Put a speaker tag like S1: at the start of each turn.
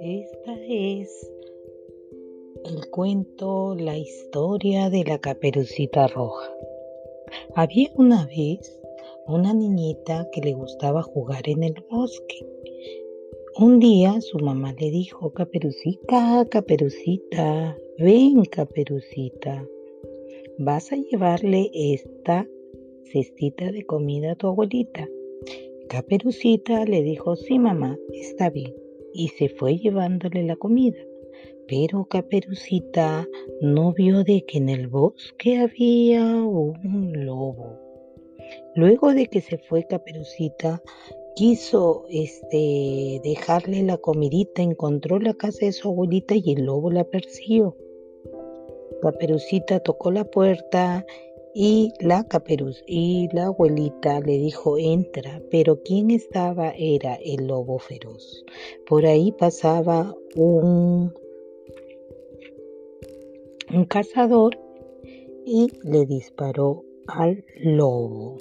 S1: Esta es el cuento, la historia de la caperucita roja. Había una vez una niñita que le gustaba jugar en el bosque. Un día su mamá le dijo, Caperucita, Caperucita, ven, Caperucita, vas a llevarle esta cestita de comida a tu abuelita. Caperucita le dijo, sí, mamá, está bien, y se fue llevándole la comida. Pero Caperucita no vio de que en el bosque había un lobo. Luego de que se fue Caperucita, quiso este, dejarle la comidita, encontró la casa de su abuelita y el lobo la persiguió. Caperucita tocó la puerta y la caperuz y la abuelita le dijo entra, pero quien estaba era el lobo feroz. Por ahí pasaba un, un cazador y le disparó al lobo.